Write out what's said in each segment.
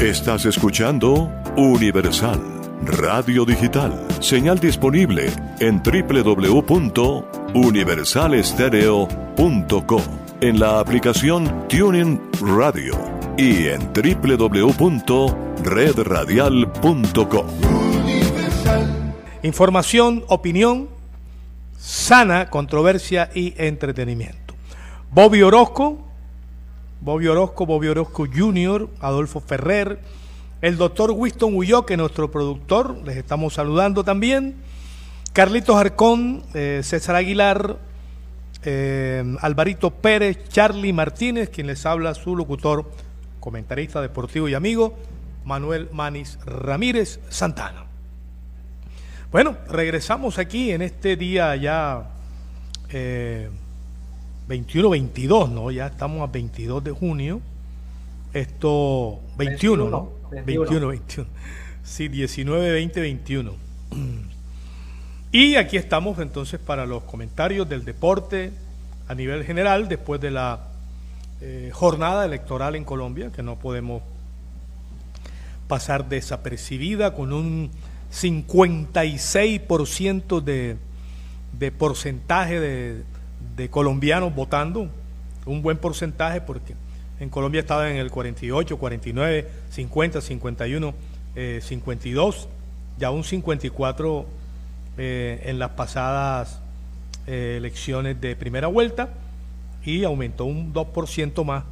Estás escuchando Universal Radio Digital, señal disponible en www.universalestereo.co, en la aplicación Tuning Radio y en www.redradial.co. Información, opinión, sana, controversia y entretenimiento. Bobby Orozco, Bobby Orozco, Bobby Orozco Jr., Adolfo Ferrer, el doctor Winston que nuestro productor, les estamos saludando también, Carlitos Arcón, eh, César Aguilar, eh, Alvarito Pérez, Charlie Martínez, quien les habla, su locutor, comentarista deportivo y amigo, Manuel Manis Ramírez Santana. Bueno, regresamos aquí en este día ya eh, 21-22, ¿no? Ya estamos a 22 de junio. Esto, 21, ¿no? 21. 21, Sí, 19, 20, 21. Y aquí estamos entonces para los comentarios del deporte a nivel general después de la eh, jornada electoral en Colombia, que no podemos pasar desapercibida con un 56% de, de porcentaje de, de colombianos votando, un buen porcentaje porque en Colombia estaba en el 48, 49, 50, 51, 52, ya un 54 eh, en las pasadas eh, elecciones de primera vuelta y aumentó un 2% más.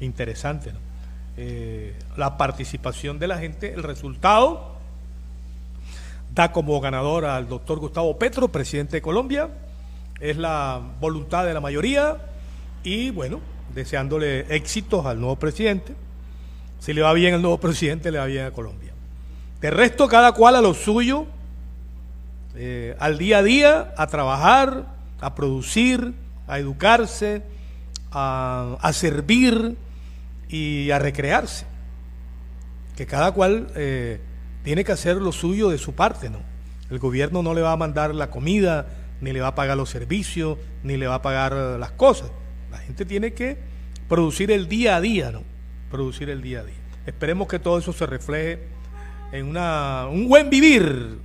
Interesante, eh, la participación de la gente, el resultado da como ganador al doctor Gustavo Petro, presidente de Colombia, es la voluntad de la mayoría y bueno, deseándole éxitos al nuevo presidente. Si le va bien al nuevo presidente, le va bien a Colombia. De resto, cada cual a lo suyo, eh, al día a día, a trabajar, a producir, a educarse, a, servir y a recrearse. Que cada cual eh, tiene que hacer lo suyo de su parte, ¿no? El gobierno no le va a mandar la comida, ni le va a pagar los servicios, ni le va a pagar las cosas. La gente tiene que producir el día a día, ¿no? Producir el día a día. Esperemos que todo eso se refleje en una, un buen vivir,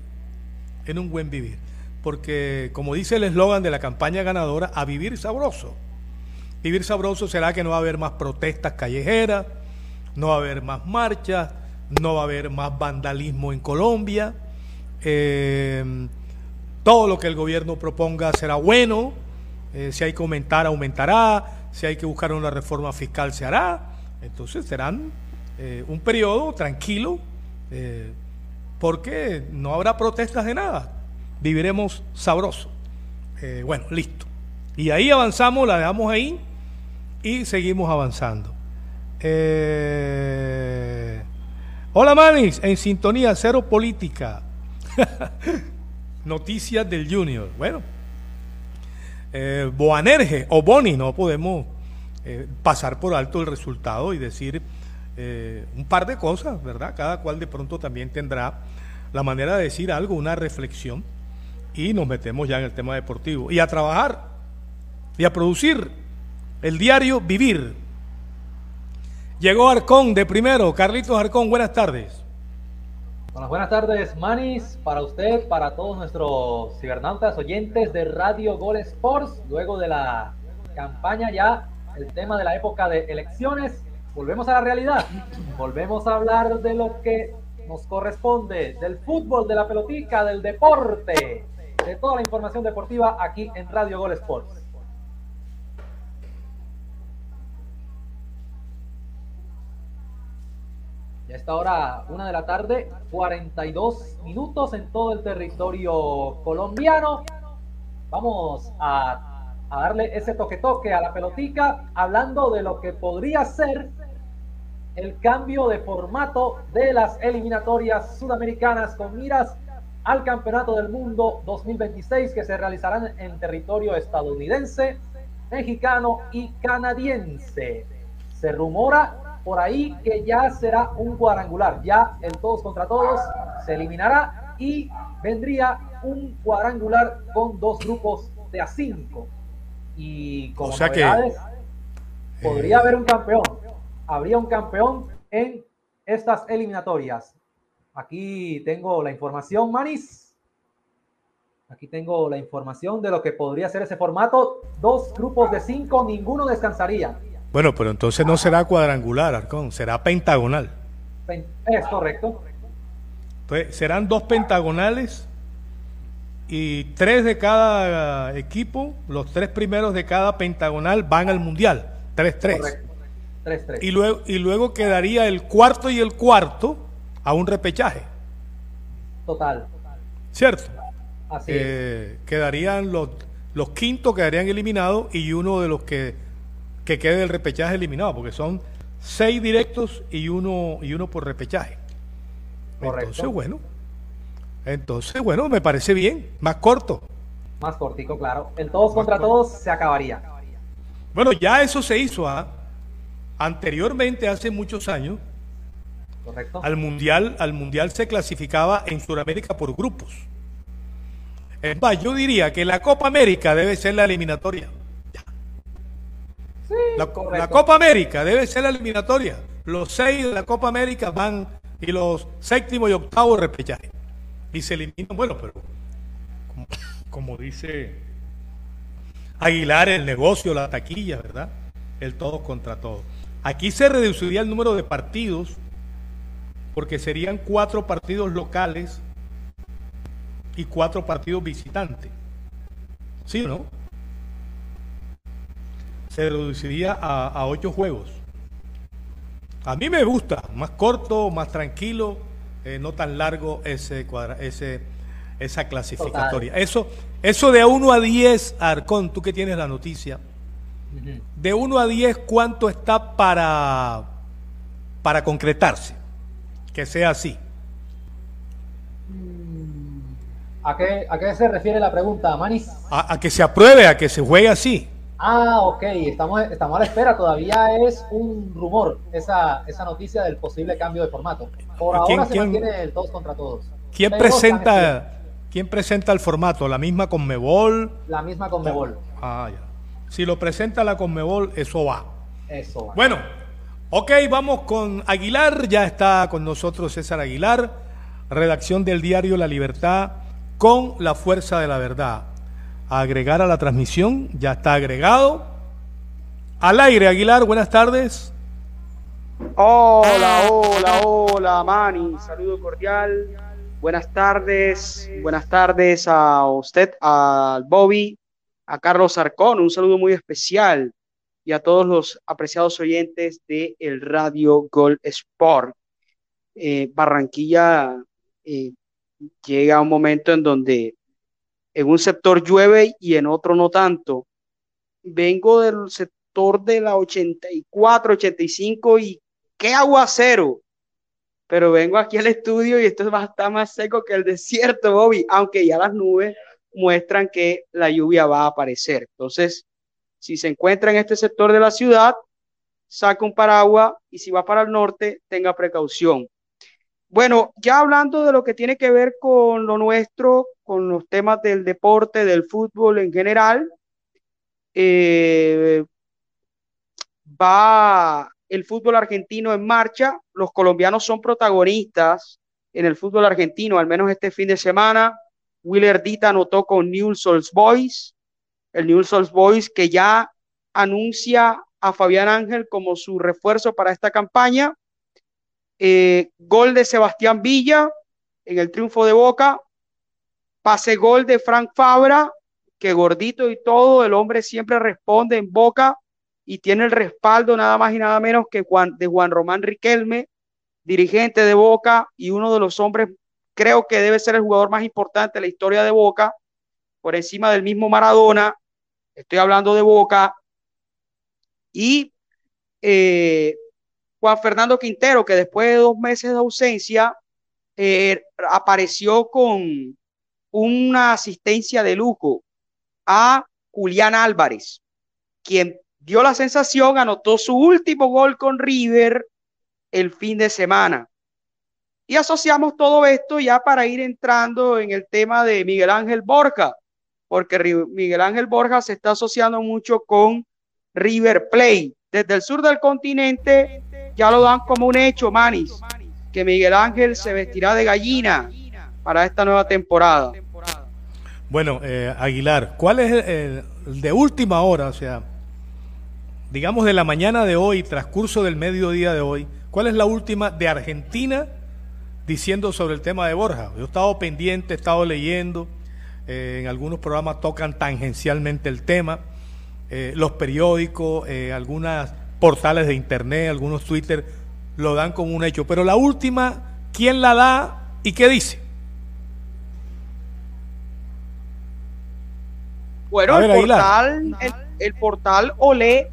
en un buen vivir. Porque, como dice el eslogan de la campaña ganadora, a vivir sabroso. Vivir sabroso será que no va a haber más protestas callejeras, no va a haber más marchas, no va a haber más vandalismo en Colombia. Eh, todo lo que el gobierno proponga será bueno, eh, si hay que aumentar, aumentará, si hay que buscar una reforma fiscal, se hará. Entonces serán eh, un periodo tranquilo, eh, porque no habrá protestas de nada. Viviremos sabroso. bueno, listo. Y ahí avanzamos, la dejamos ahí y seguimos avanzando. Hola Manis, en sintonía, cero política. Noticias del Junior. Bueno, eh, o Boni, no podemos eh, pasar por alto el resultado y decir eh, un par de cosas, ¿verdad? Cada cual de pronto también tendrá la manera de decir algo, una reflexión, y nos metemos ya en el tema deportivo. Y a trabajar y a producir el diario Vivir. Llegó Arcón de primero. Carlitos Arcón, buenas tardes. Buenas tardes, Manis, para usted, para todos nuestros cibernautas oyentes de Radio Gol Sports. Luego de la campaña ya, el tema de la época de elecciones, volvemos a la realidad. Volvemos a hablar de lo que nos corresponde, del fútbol, de la pelotica, del deporte, de toda la información deportiva aquí en Radio Gol Sports. Ya está ahora una de la tarde, 42 minutos en todo el territorio colombiano. Vamos a, darle ese toque-toque a la pelotica, hablando de lo que podría ser el cambio de formato de las eliminatorias sudamericanas con miras al Campeonato del Mundo 2026 que se realizarán en territorio estadounidense, mexicano y canadiense. Se rumora por ahí que ya será un cuadrangular, ya el todos contra todos se eliminará y vendría un cuadrangular con dos grupos de a cinco. Y como podría eh, haber un campeón, habría un campeón en estas eliminatorias. Aquí tengo la información, Manis. Aquí tengo la información de lo que podría ser ese formato. Dos grupos de cinco, ninguno descansaría. Bueno, pero entonces no será cuadrangular, Arcón, será pentagonal. Es correcto. Entonces, serán dos pentagonales y tres de cada equipo, los tres primeros de cada pentagonal van al mundial. 3-3. Y luego, y luego quedaría el cuarto y el cuarto a un repechaje. Total. ¿Cierto? Así eh, Quedarían los, los quintos quedarían eliminados y uno de los que, que quede del repechaje eliminado, porque son seis directos y uno, y uno por repechaje. Correcto. Entonces, bueno. Entonces, bueno, me parece bien. Más corto. Más cortico, claro. El todos contra todos se acabaría. Bueno, ya eso se hizo ¿ah? anteriormente, hace muchos años. Correcto. Al mundial, al mundial se clasificaba en Sudamérica por grupos. Es más, yo diría que la Copa América debe ser la eliminatoria. La, la, Copa América debe ser la eliminatoria. Los seis de la Copa América van y los séptimo y octavo repechaje. Y se eliminan, bueno, pero como, dice Aguilar, el negocio, la taquilla, ¿verdad? El todo contra todo. Aquí se reduciría el número de partidos porque serían cuatro partidos locales y cuatro partidos visitantes. ¿Sí o no? Se reduciría a, a ocho juegos. A mí me gusta, más corto, más tranquilo, eh, no tan largo ese cuadra, ese, esa clasificatoria. Eso, eso de 1 a 10, Arcón, tú que tienes la noticia, de 1 a 10, ¿cuánto está para, para concretarse? Que sea así. ¿A qué, ¿A qué se refiere la pregunta, Manis? a que se apruebe, a que se juegue así. Ah, ok, estamos, estamos a la espera, todavía es un rumor esa, esa noticia del posible cambio de formato. Por ahora se mantiene el todos contra todos. ¿Quién presenta, ¿Quién presenta el formato? ¿La misma Conmebol? La misma Conmebol. Ah, ya. Si lo presenta la Conmebol, eso va. Eso va. Bueno, ok, vamos con Aguilar, ya está con nosotros César Aguilar, redacción del diario La Libertad con la fuerza de la verdad agregar a la transmisión. Ya está agregado. Al aire, Aguilar, buenas tardes. Hola, hola, hola, Mani. Saludo cordial. Buenas tardes, buenas tardes a usted, al Bobby, a Carlos Arcón. Un saludo muy especial y a todos los apreciados oyentes de el Radio Gol Sport. Eh, Barranquilla eh, llega un momento en donde en un sector llueve y en otro no tanto. Vengo del sector de la 84, 85 y qué aguacero. Pero vengo aquí al estudio y esto va a estar más seco que el desierto, Bobby, aunque ya las nubes muestran que la lluvia va a aparecer. Entonces, si se encuentra en este sector de la ciudad, saca un paraguas y si va para el norte, tenga precaución. Bueno, ya hablando de lo que tiene que ver con lo nuestro, con los temas del deporte, del fútbol en general, eh, va el fútbol argentino en marcha. Los colombianos son protagonistas en el fútbol argentino, al menos este fin de semana. Willer Dita anotó con Newell's Old Boys, el Newell's Old Boys que ya anuncia a Fabián Ángel como su refuerzo para esta campaña. Eh, gol de Sebastián Villa en el triunfo de Boca. Pase gol de Frank Fabra, que gordito y todo, el hombre siempre responde en Boca y tiene el respaldo nada más y nada menos que Juan, de Juan Román Riquelme, dirigente de Boca y uno de los hombres, creo que debe ser el jugador más importante de la historia de Boca, por encima del mismo Maradona. Estoy hablando de Boca. Y eh, Juan Fernando Quintero, que después de dos meses de ausencia, eh, apareció con una asistencia de lujo a Julián Álvarez, quien dio la sensación, anotó su último gol con River el fin de semana. Y asociamos todo esto ya para ir entrando en el tema de Miguel Ángel Borja, porque Miguel Ángel Borja se está asociando mucho con River Plate. Desde el sur del continente ya lo dan como un hecho, Manis. que Miguel Ángel se vestirá de gallina para esta nueva temporada. Bueno, eh, Aguilar, ¿cuál es el, de última hora, o sea, digamos de la mañana de hoy, transcurso del mediodía de hoy, cuál es la última de Argentina diciendo sobre el tema de Borja? Yo he estado pendiente, he estado leyendo, eh, en algunos programas tocan tangencialmente el tema, eh, los periódicos, algunas portales de internet, algunos Twitter lo dan como un hecho. Pero la última, ¿quién la da y qué dice? Bueno, el, portal, el, portal Olé,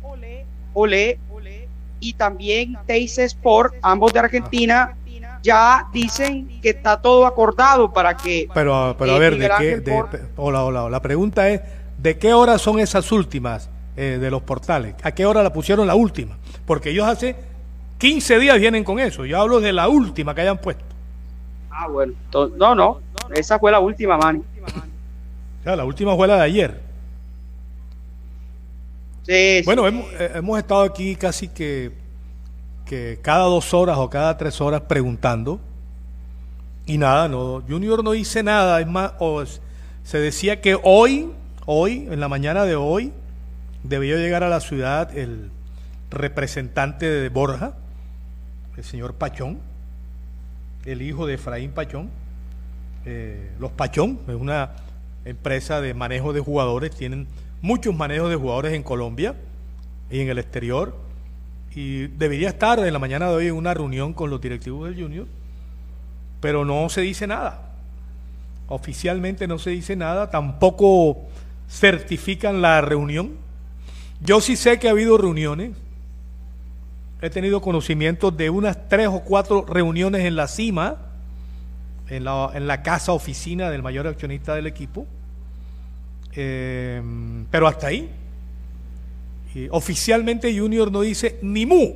Olé y también Teis Sport, ambos de Argentina, ya dicen que está todo acordado para que. Pero, pero a ver, ¿de qué? hola, hola, La pregunta es: ¿de qué hora son esas últimas eh, de los portales? ¿A qué hora la pusieron la última? Porque ellos hace 15 días vienen con eso. Yo hablo de la última que hayan puesto. Ah, bueno. No, no. Esa fue la última, man. la última fue la de ayer. Sí, bueno, Hemos, eh, hemos, estado aquí casi que, que cada dos horas o cada tres horas preguntando. Y nada, no, Junior no dice nada. Es más, se decía que hoy, hoy, en la mañana de hoy, debió llegar a la ciudad el representante de Borja, el señor Pachón, el hijo de Efraín Pachón. Eh, los Pachón es una empresa de manejo de jugadores, tienen muchos manejos de jugadores en Colombia y en el exterior. Y debería estar en la mañana de hoy en una reunión con los directivos del Junior, pero no se dice nada. Oficialmente no se dice nada, tampoco certifican la reunión. Yo sí sé que ha habido reuniones he tenido conocimiento de unas tres o cuatro reuniones en la cima, en la, en la casa oficina del mayor accionista del equipo, eh, pero hasta ahí. oficialmente Junior no dice ni mu,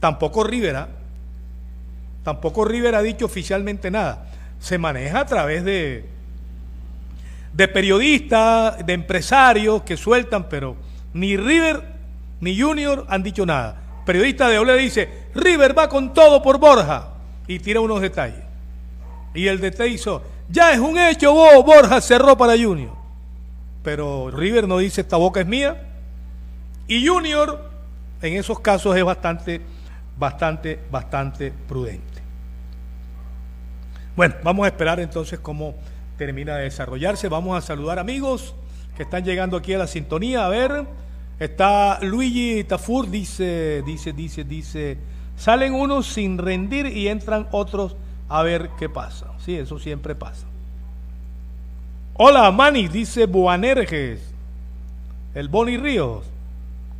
tampoco Rivera, tampoco Rivera ha dicho oficialmente nada. Se maneja a través de, de periodistas, de empresarios que sueltan, pero ni River ni Junior han dicho nada periodista de Ole dice, River va con todo por Borja y tira unos detalles. Y el detalle hizo, ya es un hecho, vos, Borja cerró para Junior. Pero River no dice, esta boca es mía. Y Junior en esos casos es bastante, bastante, bastante prudente. Bueno, vamos a esperar entonces cómo termina de desarrollarse. Vamos a saludar amigos que están llegando aquí a la sintonía. A ver. Está Luigi Tafur, dice, dice, dice, dice, salen unos sin rendir y entran otros a ver qué pasa. Sí, eso siempre pasa. Hola, Manny, dice Boanerges, el Boni Ríos,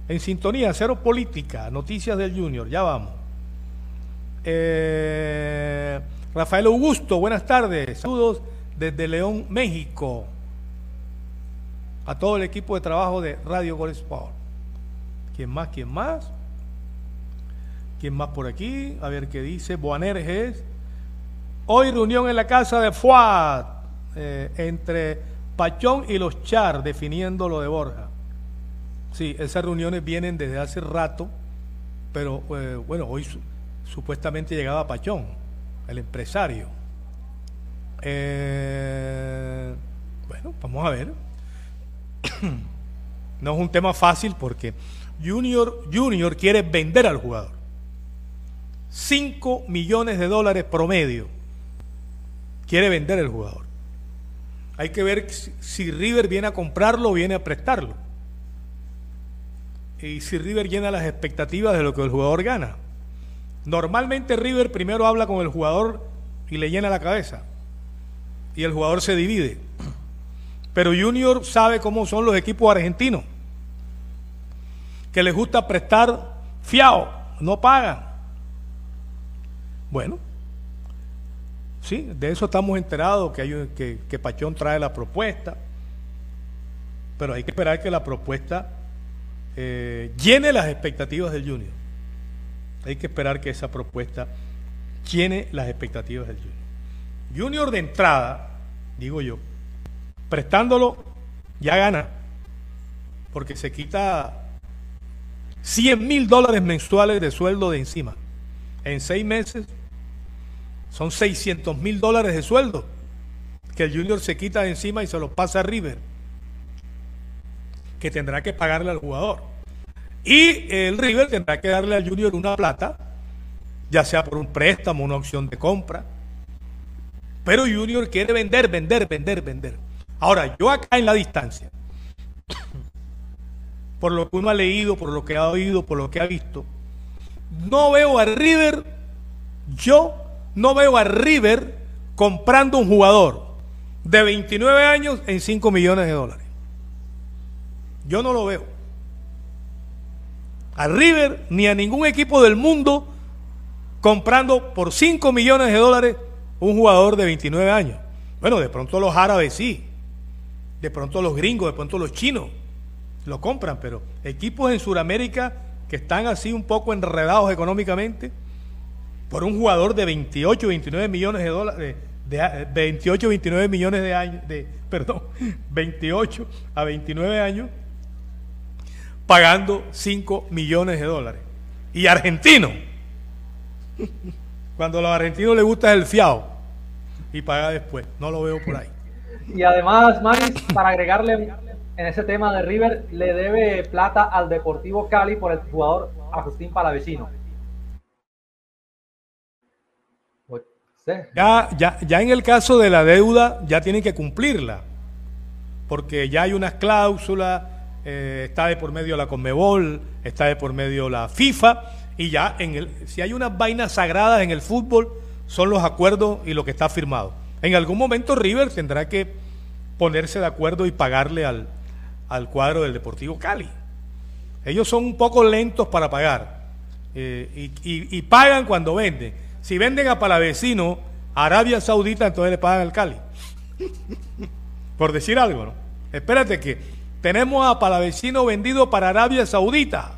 en sintonía, cero política, noticias del Junior, ya vamos. Eh, Rafael Augusto, buenas tardes, saludos desde León, México a todo el equipo de trabajo de Radio Gol Sport. ¿Quién más? ¿Quién más? ¿Quién más por aquí? A ver qué dice. Boanerges. Hoy reunión en la casa de Fuad eh, entre Pachón y los Char definiendo lo de Borja. Sí, esas reuniones vienen desde hace rato, pero eh, bueno, hoy supuestamente llegaba Pachón, el empresario. Eh, bueno, vamos a ver. no es un tema fácil porque Junior, Junior quiere vender al jugador. 5 millones de dólares promedio quiere vender el jugador. Hay que ver si River viene a comprarlo o viene a prestarlo. Y si River llena las expectativas de lo que el jugador gana. Normalmente River primero habla con el jugador y le llena la cabeza. Y el jugador se divide. Pero Junior sabe cómo son los equipos argentinos, que les gusta prestar fiado, no pagan. Bueno, sí, de eso estamos enterados, que, hay, que, Pachón trae la propuesta, pero hay que esperar que la propuesta eh, llene las expectativas del Junior. Hay que esperar que esa propuesta llene las expectativas del Junior. Junior de entrada, digo yo, prestándolo, ya gana. Porque se quita 100 mil dólares mensuales de sueldo de encima. En seis meses, Son 600 mil dólares de sueldo que el Junior se quita de encima y se los pasa a River, que tendrá que pagarle al jugador. Y el River tendrá que darle al Junior una plata, ya sea por un préstamo, una opción de compra. Pero Junior quiere vender, vender, vender, vender. Ahora, yo acá en la distancia, por lo que uno ha leído, por lo que ha oído, por lo que ha visto, no veo a River, yo no veo a River comprando un jugador de 29 años en 5 millones de dólares. Yo no lo veo. A River ni a ningún equipo del mundo comprando por 5 millones de dólares un jugador de 29 años. Bueno, de pronto los árabes sí. De pronto los gringos, de pronto los chinos lo compran, pero equipos en Sudamérica que están así un poco enredados económicamente por un jugador de 28, 29 millones de dólares, de, 28, 29 millones de años, de, perdón, 28 a 29 años, pagando 5 millones de dólares. Y argentino, cuando a los argentinos les gusta el fiado y paga después, no lo veo por ahí. Y además, Maris, para agregarle en ese tema de River, le debe plata al Deportivo Cali por el jugador Agustín Palavecino. Pues, ya, ya, ya en el caso de la deuda, ya tienen que cumplirla, porque ya hay unas cláusulas, eh, está de por medio la Conmebol, está de por medio la FIFA, y ya en el, si hay unas vainas sagradas en el fútbol, son los acuerdos y lo que está firmado. En algún momento River tendrá que ponerse de acuerdo y pagarle al, al cuadro del Deportivo Cali. Ellos son un poco lentos para pagar eh, y, pagan cuando venden. Si venden a Palavecino, Arabia Saudita, entonces le pagan al Cali. Por decir algo, ¿no? Espérate que tenemos a Palavecino vendido para Arabia Saudita.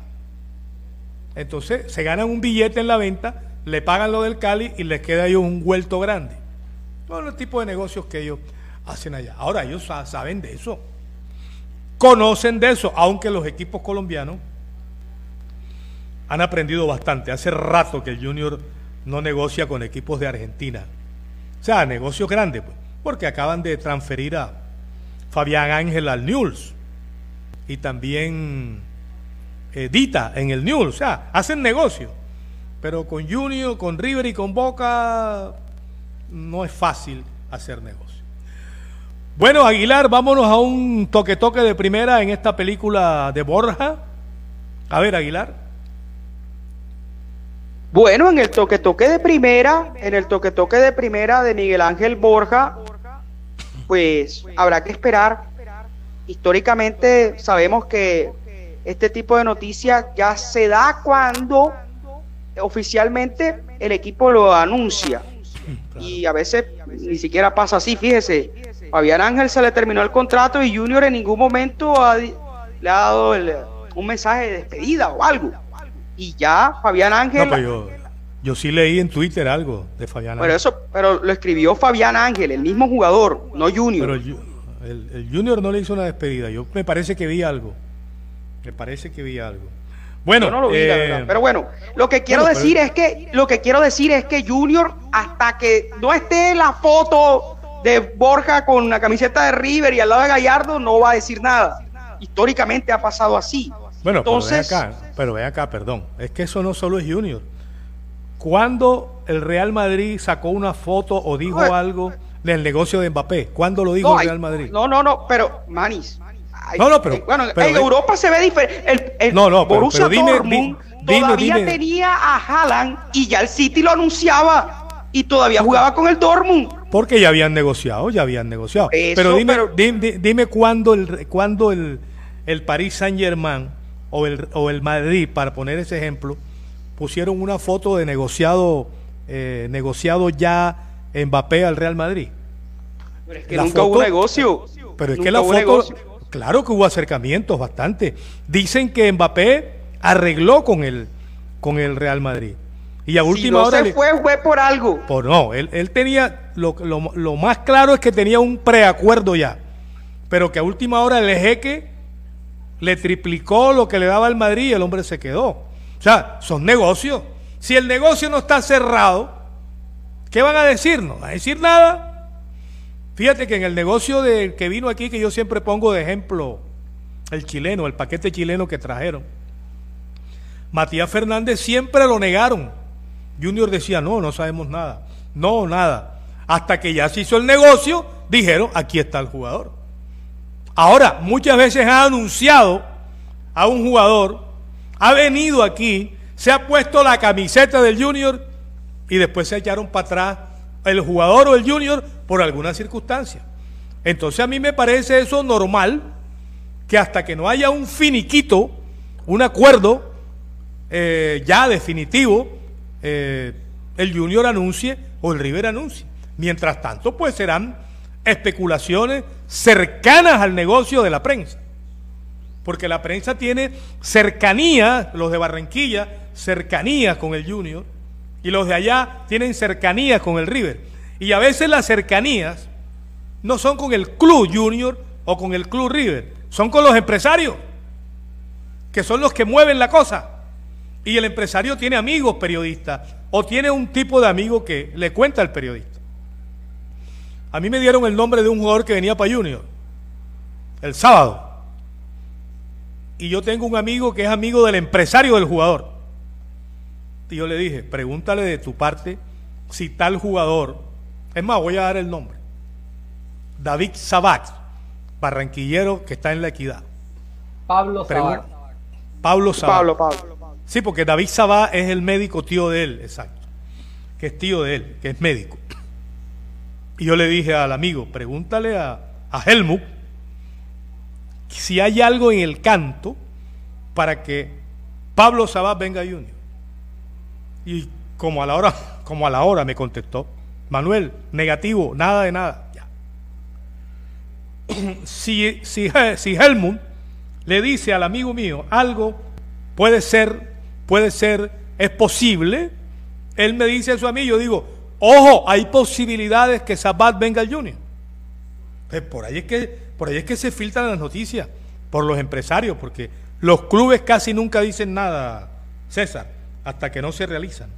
Entonces se ganan un billete en la venta, le pagan lo del Cali y les queda ahí un vuelto grande. Todos los tipos de negocios que ellos hacen allá. Ahora ellos saben de eso conocen de eso, aunque los equipos colombianos han aprendido bastante. Hace rato que el Junior no negocia con equipos de Argentina. O sea, negocios grandes, pues, porque acaban de transferir a Fabián Ángel al Newell's y también Edita en el Newell's. O sea, hacen negocio. Pero con Junior, con River y con Boca no es fácil hacer negocio. Bueno, Aguilar, vámonos a un toque-toque de primera en esta película de Borja. A ver, Aguilar. Bueno, en el toque-toque de primera, en el toque-toque de primera de Miguel Ángel Borja, pues habrá que esperar. Históricamente sabemos que este tipo de noticias ya se da cuando oficialmente el equipo lo anuncia. Y a veces ni siquiera pasa así, fíjese Fabián Ángel se le terminó el contrato y Junior en ningún momento le ha dado un mensaje de despedida o algo. Y ya Fabián Ángel... yo, sí leí en Twitter algo de Fabián Ángel. Pero eso, pero lo escribió Fabián Ángel, el mismo jugador, no Junior. Pero el, Junior no le hizo una despedida. Yo me parece que vi algo. Me parece que vi algo. Bueno, no lo vi, eh, pero bueno, lo que quiero decir es que lo que quiero decir es que Junior hasta que no esté la foto de Borja con la camiseta de River y al lado de Gallardo no va a decir nada. Históricamente ha pasado así. Bueno, Entonces, pero ve acá, pero ve acá, perdón. Es que eso no solo es Junior. Cuando el Real Madrid sacó una foto o dijo algo del negocio de Mbappé? ¿Cuándo lo dijo el Real Madrid? No, no, no, pero Manis. No, no, pero. bueno, en Europa se ve diferente. El, no, no, pero, Borussia dime, Dortmund todavía tenía a Haaland y ya el City lo anunciaba y todavía jugaba con el Dortmund. Porque ya habían negociado, ya habían negociado. pero dime, Dime, cuándo el, cuándo el, el Paris Saint Germain o el, o el Madrid, para poner ese ejemplo, pusieron una foto de negociado, eh, negociado ya Mbappé al Real Madrid. Pero es que nunca hubo negocio. Pero es que la foto, claro que hubo acercamientos bastante. Dicen que Mbappé arregló con el, con el Real Madrid. Y a última no hora. Se fue, fue por algo. Por no, él, él tenía. Lo, lo, más claro es que tenía un preacuerdo ya. Pero que a última hora el jeque le triplicó lo que le daba el Madrid y el hombre se quedó. O sea, son negocios. Si el negocio no está cerrado ¿Qué van a decir? No van a decir nada. Fíjate que en el negocio de, que vino aquí, que yo siempre pongo de ejemplo, el chileno, el paquete chileno que trajeron. Matías Fernández siempre lo negaron. Junior decía, no, no sabemos nada. No, nada. Hasta que ya se hizo el negocio, dijeron, aquí está el jugador. Ahora, muchas veces ha anunciado a un jugador, ha venido aquí, se ha puesto la camiseta del Junior y después se echaron para atrás el jugador o el Junior por alguna circunstancia. Entonces a mí me parece eso normal, que hasta que no haya un finiquito, un acuerdo eh, ya definitivo, eh, el Junior anuncie o el River anuncie. Mientras tanto, pues serán especulaciones cercanas al negocio de la prensa. Porque la prensa tiene cercanía, los de Barranquilla, cercanía con el Junior, y los de allá tienen cercanía con el River. Y a veces las cercanías no son con el club Junior o con el club River, son con los empresarios, que son los que mueven la cosa. Y el empresario tiene amigos periodistas o tiene un tipo de amigo que le cuenta al periodista. A mí me dieron el nombre de un jugador que venía para Junior el sábado. Y yo tengo un amigo que es amigo del empresario del jugador. Y yo le dije, pregúntale de tu parte si tal jugador, es más, voy a dar el nombre, David Sabat, barranquillero que está en la equidad. Pablo Sabat. Pablo Sabat. Pablo, Pablo. Sí, porque David Sabat es el médico tío de él, exacto. Que es tío de él, que es médico. Y yo le dije al amigo, pregúntale a, a Helmut si hay algo en el canto para que Pablo Sabat venga a Junior. Y como a la hora, como a la hora me contestó, Manuel, negativo, nada de nada. Si, si, si Helmut le dice al amigo mío algo, puede ser, puede ser, es posible, él me dice eso a mí, yo digo, ojo, hay posibilidades que Sabat venga al Junior. Pues por ahí es que, por ahí es que se filtran las noticias, por los empresarios, porque los clubes casi nunca dicen nada, César hasta que no se realizan.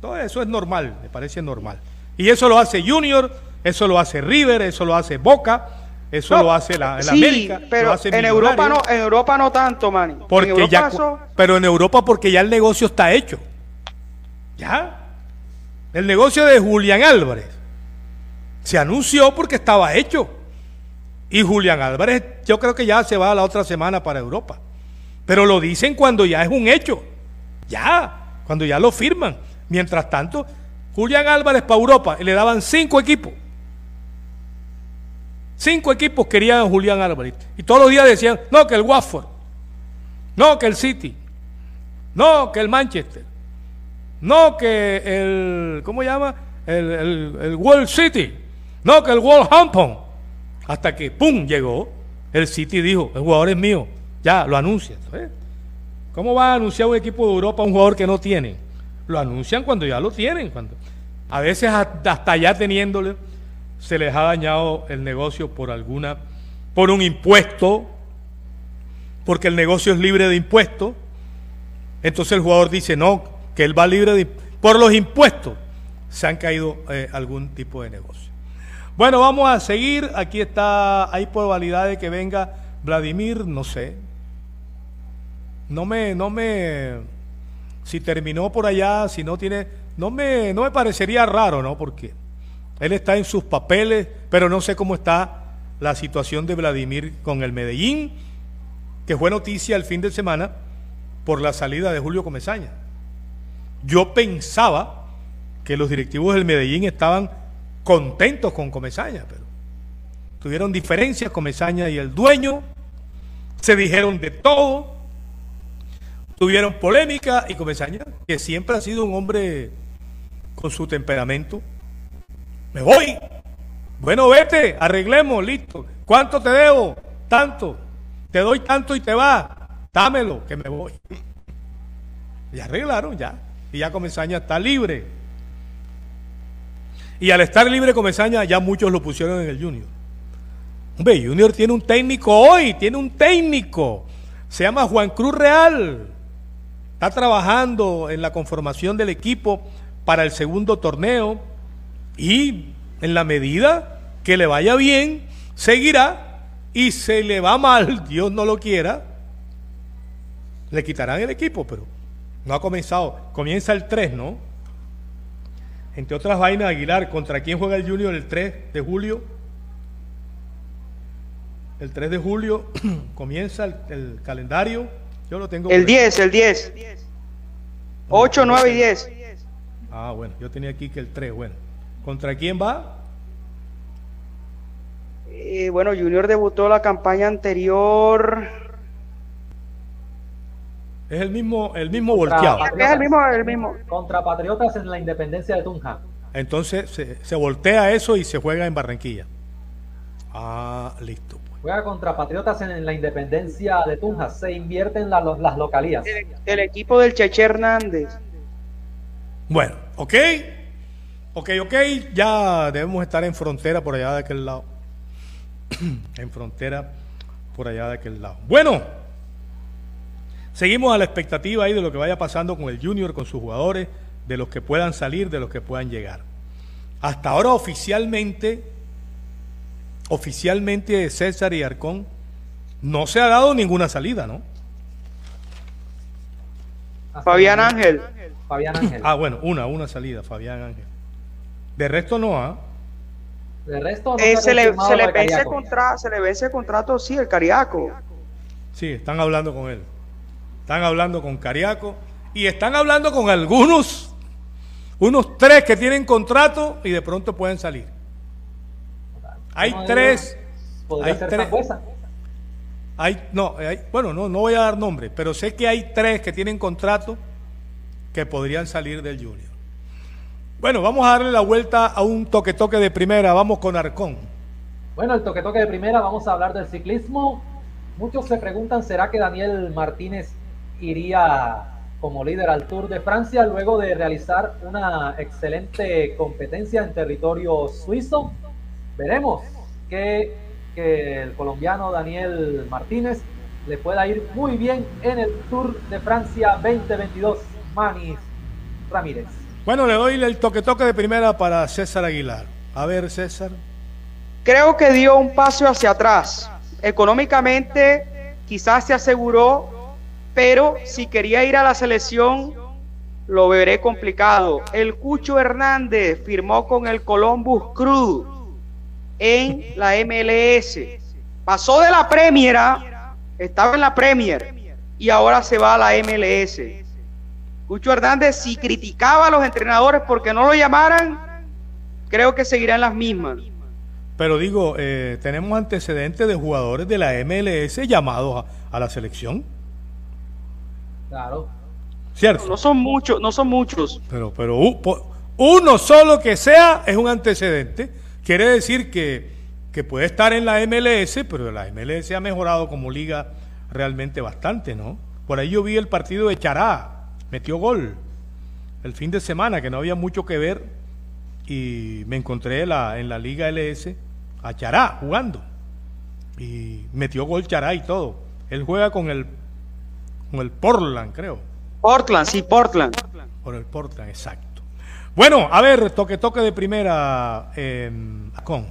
Todo eso es normal, me parece normal. Y eso lo hace Junior, eso lo hace River, eso lo hace Boca, eso lo hace la, América. Pero en Europa no, en Europa no tanto, Manny. Porque ya, pero en Europa porque ya el negocio está hecho. Ya. El negocio de Julián Álvarez se anunció porque estaba hecho. Y Julián Álvarez yo creo que ya se va la otra semana para Europa. Pero lo dicen cuando ya es un hecho. Ya, cuando ya lo firman. Mientras tanto, Julián Álvarez para Europa le daban cinco equipos. Cinco equipos querían a Julián Álvarez. Y todos los días decían, no, que el Watford, no, que el City, no, que el Manchester, no, que el, ¿cómo llama? El, el, World City, no, que el Wolverhampton. Hasta que, ¡pum!, llegó. El City dijo, el jugador es mío, ya, lo anuncia. ¿Cómo va a anunciar un equipo de Europa a un jugador que no tiene? Lo anuncian cuando ya lo tienen. Cuando, a veces hasta ya teniéndole se les ha dañado el negocio por alguna, por un impuesto, porque el negocio es libre de impuestos. Entonces el jugador dice no, que él va libre de por los impuestos se han caído eh, algún tipo de negocio. Bueno, vamos a seguir. Aquí está, hay probabilidad de que venga Vladimir, no sé, no me, no me, si terminó por allá, si no tiene, no me, no me parecería raro, ¿no? Porque él está en sus papeles, pero no sé cómo está la situación de Vladimir con el Medellín, que fue noticia el fin de semana por la salida de Julio Comesaña. Yo pensaba que los directivos del Medellín estaban contentos con Comesaña, pero tuvieron diferencias Comesaña y el dueño, se dijeron de todo, tuvieron polémica y Comesaña, que siempre ha sido un hombre con su temperamento, me voy. Bueno, vete, arreglemos, listo. ¿Cuánto te debo? Tanto. Te doy tanto y te va. Dámelo, que me voy. Y arreglaron ya. Y ya Comesaña está libre. Y al estar libre Comesaña, ya muchos lo pusieron en el Junior. Hombre, Junior tiene un técnico hoy, tiene un técnico. Se llama Juan Cruz Real. Está trabajando en la conformación del equipo para el segundo torneo. Y en la medida que le vaya bien, seguirá. Y se le va mal, Dios no lo quiera, le quitarán el equipo, pero no ha comenzado. Comienza el 3, ¿no? Entre otras vainas, Aguilar, ¿contra quién juega el Junior el 3 de julio? El 3 de julio comienza el, calendario. Yo lo tengo. El 10, el 10. 8, 9 y 10. Ah, bueno, yo tenía aquí que el 3, bueno. ¿Contra quién va? Eh, bueno, Junior debutó la campaña anterior. Es el mismo, el mismo volteado. Es el mismo, el mismo. Contra Patriotas en la Independencia de Tunja. Entonces se, se, voltea eso y se juega en Barranquilla. Ah, listo. Juega contra Patriotas en, la Independencia de Tunja. Se invierten la, las localías. El, equipo del Cheche Hernández. Bueno, ok. Ok, ok. Ya debemos estar en frontera por allá de aquel lado. en frontera por allá de aquel lado. Bueno. Seguimos a la expectativa ahí de lo que vaya pasando con el Junior, con sus jugadores, de los que puedan salir, de los que puedan llegar. Hasta ahora oficialmente, oficialmente César y Arcón no se ha dado ninguna salida, ¿no? Fabián Ángel. Fabián Ángel. Ah, bueno, una, una salida, Fabián Ángel. De resto no, ¿ah? De resto no. Eh, se, le, se, le vence contra, se le vence el contrato, sí, el Cariaco. Sí, están hablando con él. Están hablando con Cariaco y están hablando con algunos, unos tres que tienen contrato y de pronto pueden salir. Hay tres. Hay tres. Hay, no, hay, bueno, no, no voy a dar nombre, pero sé que hay tres que tienen contrato que podrían salir del Junior. Bueno, vamos a darle la vuelta a un toque-toque de primera. Vamos con Arcón. Bueno, el toque-toque de primera, vamos a hablar del ciclismo. Muchos se preguntan, ¿será que Daniel Martínez iría como líder al Tour de Francia luego de realizar una excelente competencia en territorio suizo. Veremos que, que el colombiano Daniel Martínez le pueda ir muy bien en el Tour de Francia 2022. Manis Ramírez. Bueno, le doy el toque toque de primera para César Aguilar. A ver, César. Creo que dio un paso hacia atrás. Económicamente, quizás se aseguró pero si quería ir a la selección, lo veré complicado. El Cucho Hernández firmó con el Columbus Crew en la MLS. Pasó de la Premier, estaba en la Premier y ahora se va a la MLS. Cucho Hernández, si criticaba a los entrenadores porque no lo llamaran, creo que seguirán las mismas. Pero digo, eh, tenemos antecedentes de jugadores de la MLS llamados a la selección. Claro. ¿Cierto? No son muchos, no son muchos. Pero, pero uno solo que sea es un antecedente. Quiere decir que, que puede estar en la MLS, pero la MLS ha mejorado como liga realmente bastante, ¿no? Por ahí yo vi el partido de Chará, metió gol el fin de semana, que no había mucho que ver, y me encontré la, en la Liga LS a Chará jugando, y metió gol Chará y todo. Él juega con el con el Portland, creo. Portland, sí, Portland. Por el Portland, exacto. Bueno, a ver, toque, toque de primera, eh, Arcón.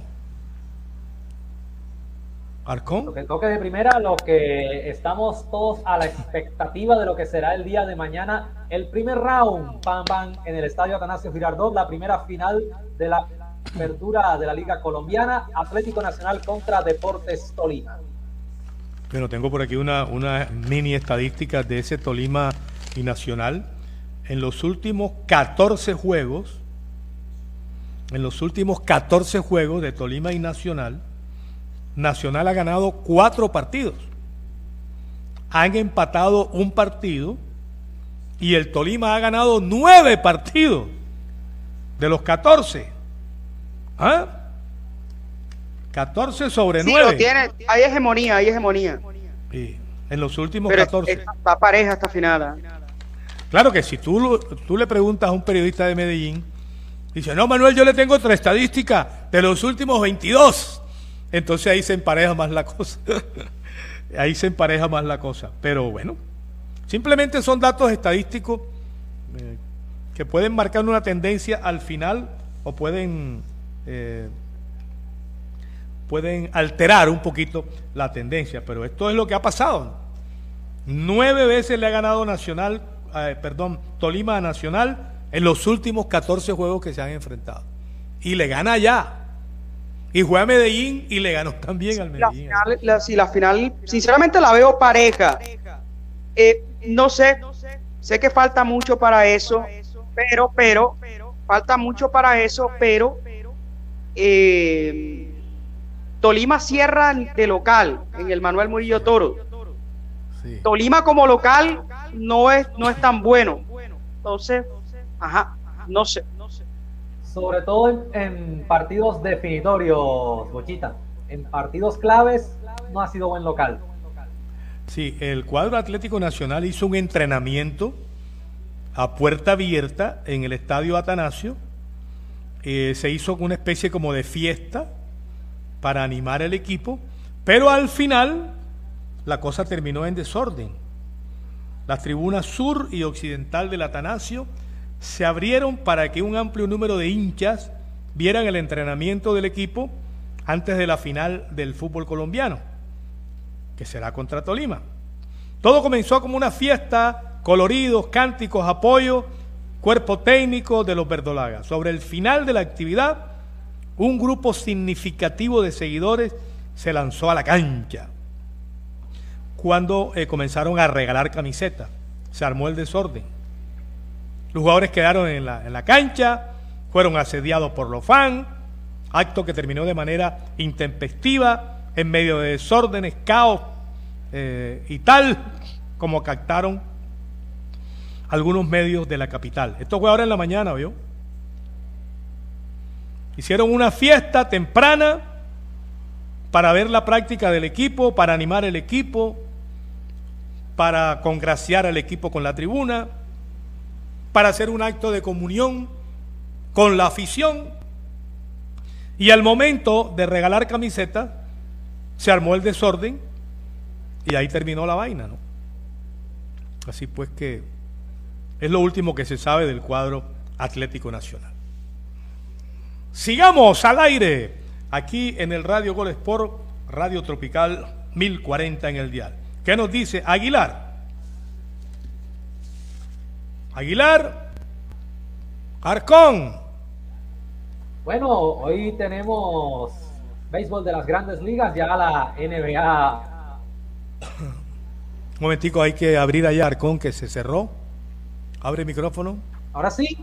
Arcón. Toque, toque de primera, lo que estamos todos a la expectativa de lo que será el día de mañana, el primer round, pam, pam, en el estadio Atanasio Girardot, la primera final de la apertura de la Liga Colombiana, Atlético Nacional contra Deportes Tolima. Bueno, tengo por aquí una, una mini estadística de ese Tolima y Nacional. En los últimos 14 juegos, en los últimos 14 juegos de Tolima y Nacional, Nacional ha ganado cuatro partidos. Han empatado un partido y el Tolima ha ganado nueve partidos de los 14. ¿Ah? 14 sobre 9. tiene, hay hegemonía, hay hegemonía. Sí, en los últimos 14. Está pareja esta final. Claro que si tú, tú le preguntas a un periodista de Medellín, dice, no, Manuel, yo le tengo otra estadística de los últimos 22. Entonces ahí se empareja más la cosa. ahí se empareja más la cosa. Pero bueno, simplemente son datos estadísticos eh, que pueden marcar una tendencia al final o pueden, eh, pueden alterar un poquito la tendencia, pero esto es lo que ha pasado. Nueve veces le ha ganado Nacional, eh, perdón, Tolima a Nacional en los últimos 14 juegos que se han enfrentado. Y le gana ya. Y juega a Medellín y le ganó también al Medellín. La final, la, la final, sinceramente la veo pareja. Eh, no sé, sé que falta mucho para eso, pero, pero, falta mucho para eso, pero eh, Tolima cierra de local en el Manuel Murillo Toro. Tolima como local no es, no es tan bueno. Entonces, ajá, no sé. Sobre todo en, partidos definitorios, Bochita. En partidos claves no ha sido buen local. Sí, el cuadro Atlético Nacional hizo un entrenamiento a puerta abierta en el estadio Atanasio. Eh, se hizo una especie como de fiesta para animar al equipo, pero al final la cosa terminó en desorden. Las tribunas sur y occidental del Atanasio se abrieron para que un amplio número de hinchas vieran el entrenamiento del equipo antes de la final del fútbol colombiano, que será contra Tolima. Todo comenzó como una fiesta, coloridos, cánticos, apoyo, cuerpo técnico de los verdolagas. Sobre el final de la actividad, un grupo significativo de seguidores se lanzó a la cancha. Cuando eh, comenzaron a regalar camisetas, se armó el desorden los jugadores quedaron en la, en la cancha, fueron asediados por los fans, acto que terminó de manera intempestiva, en medio de desórdenes, caos eh, y tal, como captaron algunos medios de la capital. Esto fue ahora en la mañana, ¿vio? Hicieron una fiesta temprana para ver la práctica del equipo, para animar el equipo, para congraciar al equipo con la tribuna para hacer un acto de comunión con la afición. Y al momento de regalar camisetas, se armó el desorden y ahí terminó la vaina, ¿no? Así pues que es lo último que se sabe del cuadro Atlético Nacional. Sigamos al aire aquí en el Radio Gol Sport, Radio Tropical 1040 en el dial. ¿Qué nos dice Aguilar? Aguilar, Arcón. Bueno, hoy tenemos béisbol de las grandes ligas, ya la NBA. Un momentico, hay que abrir allá Arcón que se cerró. Abre el micrófono. ¿Ahora sí?